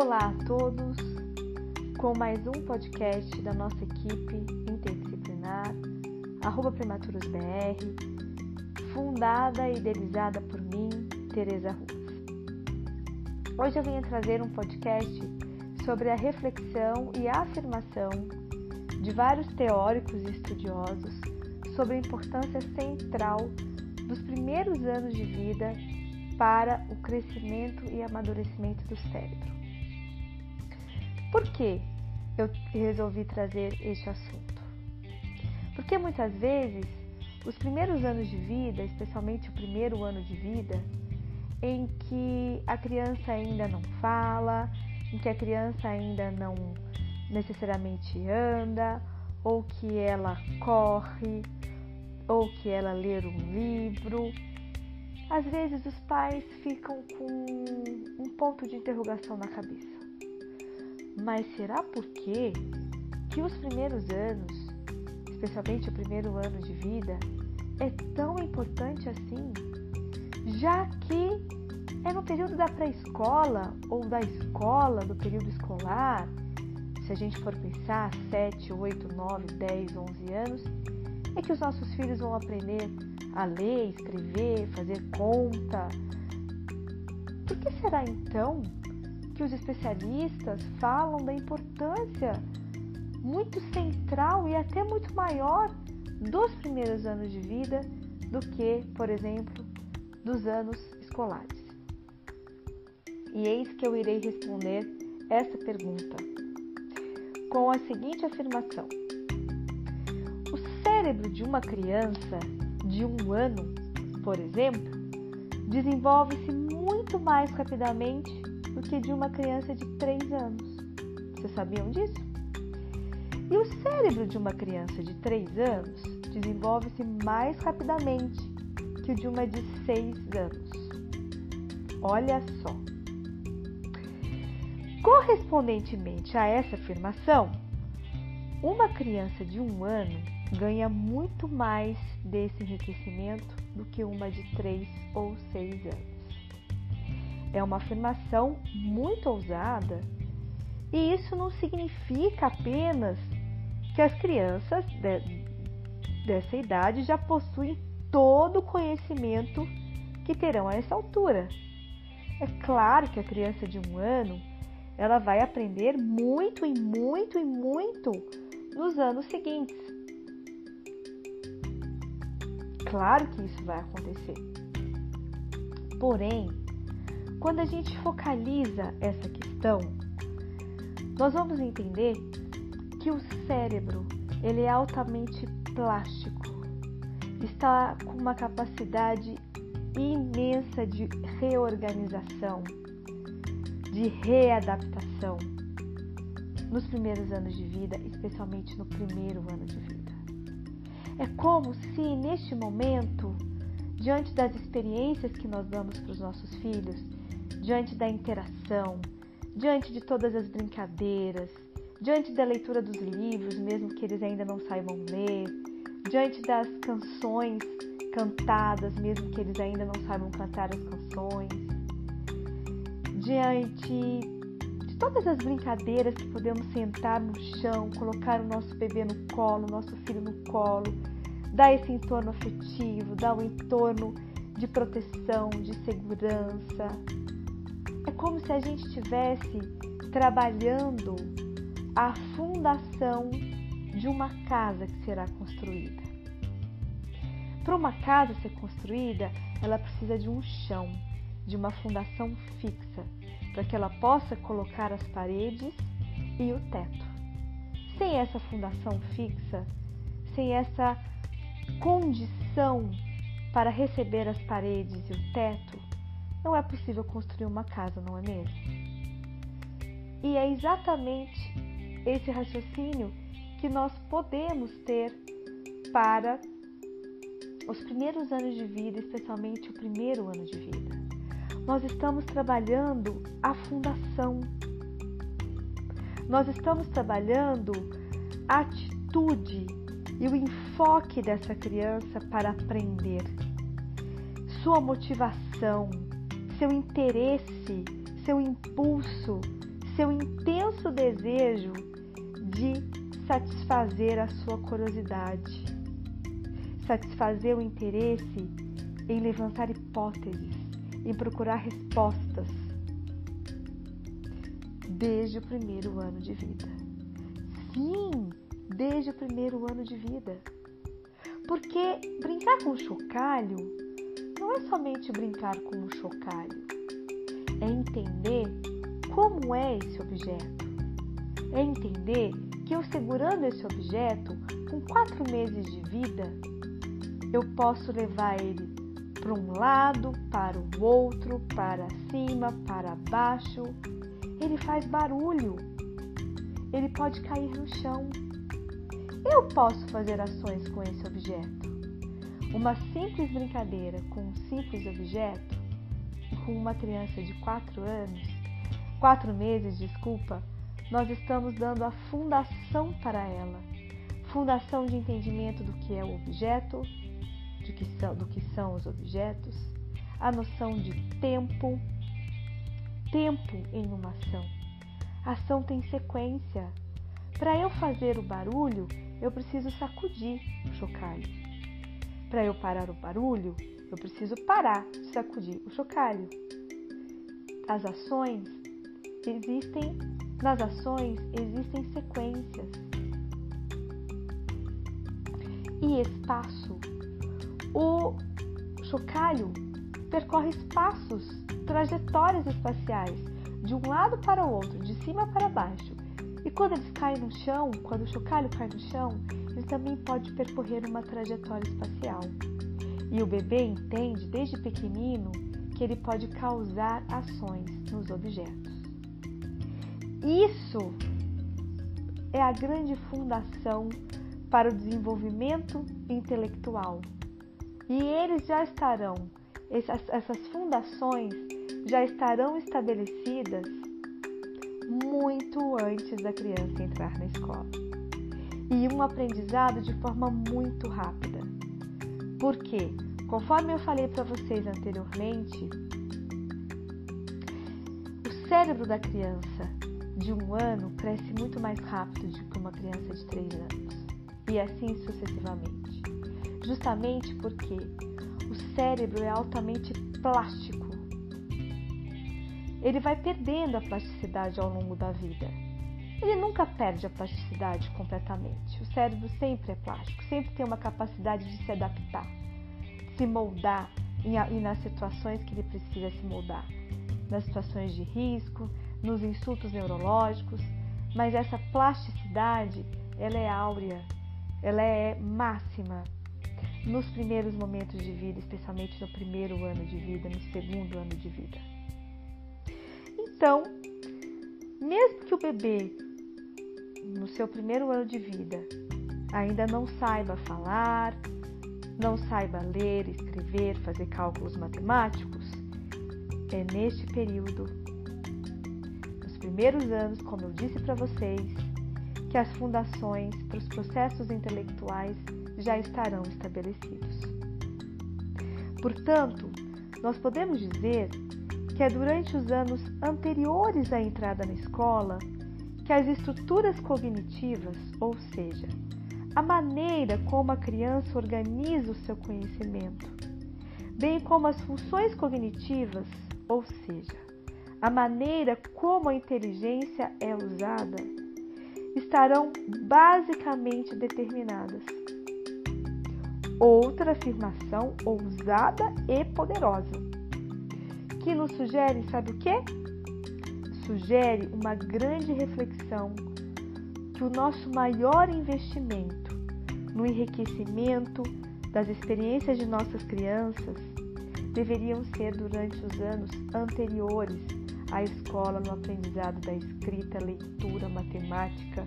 Olá a todos, com mais um podcast da nossa equipe interdisciplinar, arroba PrematurosBR, fundada e idealizada por mim, Tereza Ruz. Hoje eu venho trazer um podcast sobre a reflexão e a afirmação de vários teóricos e estudiosos sobre a importância central dos primeiros anos de vida para o crescimento e amadurecimento do cérebro. Por que eu resolvi trazer este assunto? Porque muitas vezes os primeiros anos de vida, especialmente o primeiro ano de vida, em que a criança ainda não fala, em que a criança ainda não necessariamente anda, ou que ela corre, ou que ela lê um livro. Às vezes os pais ficam com um ponto de interrogação na cabeça. Mas será por quê que os primeiros anos, especialmente o primeiro ano de vida, é tão importante assim? Já que é no período da pré-escola ou da escola, do período escolar, se a gente for pensar 7, 8, 9, 10, 11 anos, é que os nossos filhos vão aprender a ler, escrever, fazer conta. Por que será então que os especialistas falam da importância muito central e até muito maior dos primeiros anos de vida do que, por exemplo, dos anos escolares. E eis que eu irei responder essa pergunta com a seguinte afirmação: O cérebro de uma criança de um ano, por exemplo, desenvolve-se muito mais rapidamente do que de uma criança de 3 anos. Vocês sabiam disso? E o cérebro de uma criança de 3 anos desenvolve-se mais rapidamente que o de uma de 6 anos. Olha só. Correspondentemente a essa afirmação, uma criança de um ano ganha muito mais desse enriquecimento do que uma de 3 ou 6 anos. É uma afirmação muito ousada e isso não significa apenas que as crianças de, dessa idade já possuem todo o conhecimento que terão a essa altura. É claro que a criança de um ano ela vai aprender muito e muito e muito nos anos seguintes. Claro que isso vai acontecer. Porém, quando a gente focaliza essa questão, nós vamos entender que o cérebro ele é altamente plástico, está com uma capacidade imensa de reorganização, de readaptação nos primeiros anos de vida, especialmente no primeiro ano de vida. É como se neste momento, diante das experiências que nós damos para os nossos filhos, diante da interação, diante de todas as brincadeiras, diante da leitura dos livros, mesmo que eles ainda não saibam ler, diante das canções cantadas, mesmo que eles ainda não saibam cantar as canções, diante de todas as brincadeiras que podemos sentar no chão, colocar o nosso bebê no colo, o nosso filho no colo, dar esse entorno afetivo, dar um entorno de proteção, de segurança, como se a gente estivesse trabalhando a fundação de uma casa que será construída. Para uma casa ser construída, ela precisa de um chão, de uma fundação fixa, para que ela possa colocar as paredes e o teto. Sem essa fundação fixa, sem essa condição para receber as paredes e o teto, não é possível construir uma casa, não é mesmo? E é exatamente esse raciocínio que nós podemos ter para os primeiros anos de vida, especialmente o primeiro ano de vida. Nós estamos trabalhando a fundação. Nós estamos trabalhando a atitude e o enfoque dessa criança para aprender, sua motivação, seu interesse, seu impulso, seu intenso desejo de satisfazer a sua curiosidade, satisfazer o interesse em levantar hipóteses, em procurar respostas desde o primeiro ano de vida. Sim, desde o primeiro ano de vida. Porque brincar com chocalho é somente brincar com o chocalho, é entender como é esse objeto. É entender que eu segurando esse objeto, com quatro meses de vida, eu posso levar ele para um lado, para o outro, para cima, para baixo. Ele faz barulho. Ele pode cair no chão. Eu posso fazer ações com esse objeto. Uma simples brincadeira com um simples objeto, com uma criança de 4 anos, 4 meses, desculpa, nós estamos dando a fundação para ela. Fundação de entendimento do que é o objeto, de que são, do que são os objetos, a noção de tempo, tempo em uma ação. A ação tem sequência. Para eu fazer o barulho, eu preciso sacudir o chocalho. Para eu parar o barulho, eu preciso parar de sacudir o chocalho. As ações existem, nas ações existem sequências e espaço o chocalho percorre espaços, trajetórias espaciais, de um lado para o outro, de cima para baixo. E quando eles caem no chão, quando o chocalho cai no chão, ele também pode percorrer uma trajetória espacial. E o bebê entende desde pequenino que ele pode causar ações nos objetos. Isso é a grande fundação para o desenvolvimento intelectual e eles já estarão, essas, fundações já estarão estabelecidas muito antes da criança entrar na escola. E um aprendizado de forma muito rápida. Porque, conforme eu falei para vocês anteriormente, o cérebro da criança de um ano cresce muito mais rápido do que uma criança de três anos. E assim sucessivamente justamente porque o cérebro é altamente plástico. Ele vai perdendo a plasticidade ao longo da vida. Ele nunca perde a plasticidade completamente. O cérebro sempre é plástico, sempre tem uma capacidade de se adaptar, de se moldar e nas situações que ele precisa se moldar, nas situações de risco, nos insultos neurológicos. Mas essa plasticidade, ela é áurea, ela é máxima nos primeiros momentos de vida, especialmente no primeiro ano de vida, no segundo ano de vida. Então, mesmo que o bebê, no seu primeiro ano de vida, ainda não saiba falar, não saiba ler, escrever, fazer cálculos matemáticos, é neste período, nos primeiros anos, como eu disse para vocês, que as fundações para os processos intelectuais já estarão estabelecidos. Portanto, nós podemos dizer que é durante os anos anteriores à entrada na escola que as estruturas cognitivas, ou seja, a maneira como a criança organiza o seu conhecimento, bem como as funções cognitivas, ou seja, a maneira como a inteligência é usada, estarão basicamente determinadas outra afirmação ousada e poderosa, que nos sugere, sabe o que? Sugere uma grande reflexão que o nosso maior investimento no enriquecimento das experiências de nossas crianças deveriam ser durante os anos anteriores à escola no aprendizado da escrita, leitura, matemática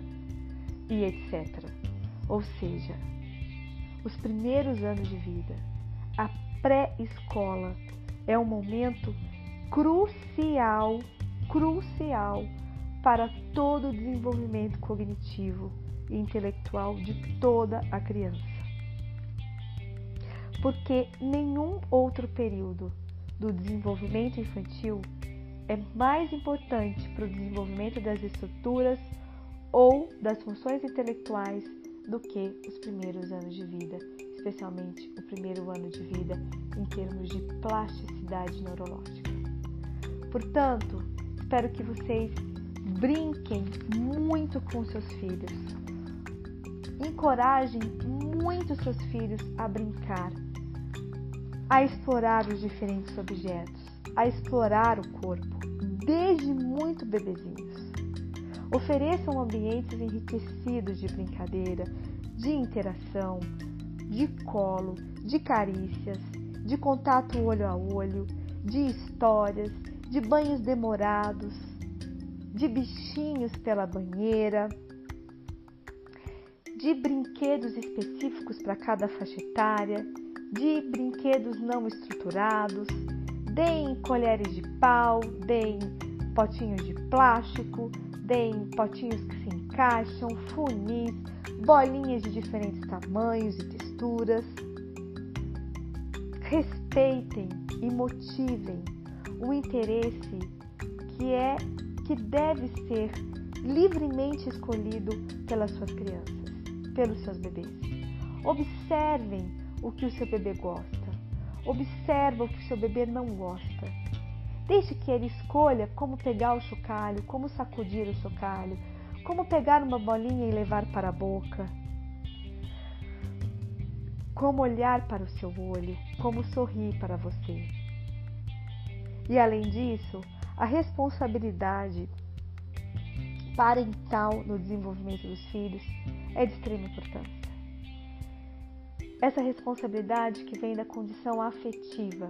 e etc. Ou seja, os primeiros anos de vida, a pré-escola, é um momento crucial, crucial para todo o desenvolvimento cognitivo e intelectual de toda a criança. Porque nenhum outro período do desenvolvimento infantil é mais importante para o desenvolvimento das estruturas ou das funções intelectuais do que os primeiros anos de vida, especialmente o primeiro ano de vida em termos de plasticidade neurológica. Portanto, espero que vocês brinquem muito com seus filhos. Encorajem muito seus filhos a brincar, a explorar os diferentes objetos, a explorar o corpo, desde muito bebezinhos. Ofereçam ambientes enriquecidos de brincadeira, de interação, de colo, de carícias, de contato olho a olho, de histórias, de banhos demorados, de bichinhos pela banheira, de brinquedos específicos para cada faixa etária, de brinquedos não estruturados, deem colheres de pau, deem potinhos de plástico, deem potinhos que se encaixam, funis, bolinhas de diferentes tamanhos e texturas. Respeitem e motivem o interesse que é que deve ser livremente escolhido pelas suas crianças, pelos seus bebês. Observem o que o seu bebê gosta. Observa o que o seu bebê não gosta. Deixe que ele escolha como pegar o chocalho, como sacudir o chocalho, como pegar uma bolinha e levar para a boca, como olhar para o seu olho, como sorrir para você. E além disso, a responsabilidade parental no desenvolvimento dos filhos é de extrema importância. Essa responsabilidade que vem da condição afetiva,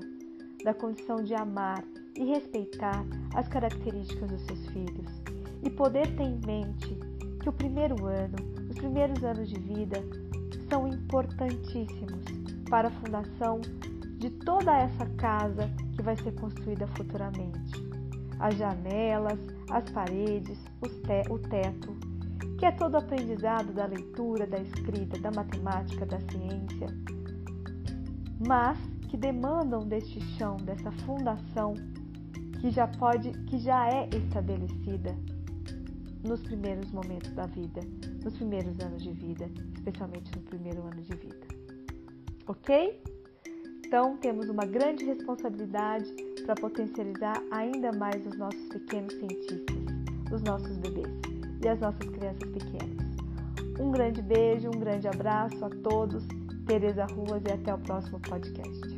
da condição de amar e respeitar as características dos seus filhos e poder ter em mente que o primeiro ano, os primeiros anos de vida são importantíssimos para a fundação de toda essa casa que vai ser construída futuramente. As janelas, as paredes, o teto, que é todo o aprendizado da leitura, da escrita, da matemática, da ciência, mas que demandam deste chão, dessa fundação que já pode, que já é estabelecida nos primeiros momentos da vida, nos primeiros anos de vida, especialmente no primeiro ano de vida. Ok? Então, temos uma grande responsabilidade para potencializar ainda mais os nossos pequenos cientistas, os nossos bebês e as nossas crianças pequenas. Um grande beijo, um grande abraço a todos. Tereza Ruas e até o próximo podcast.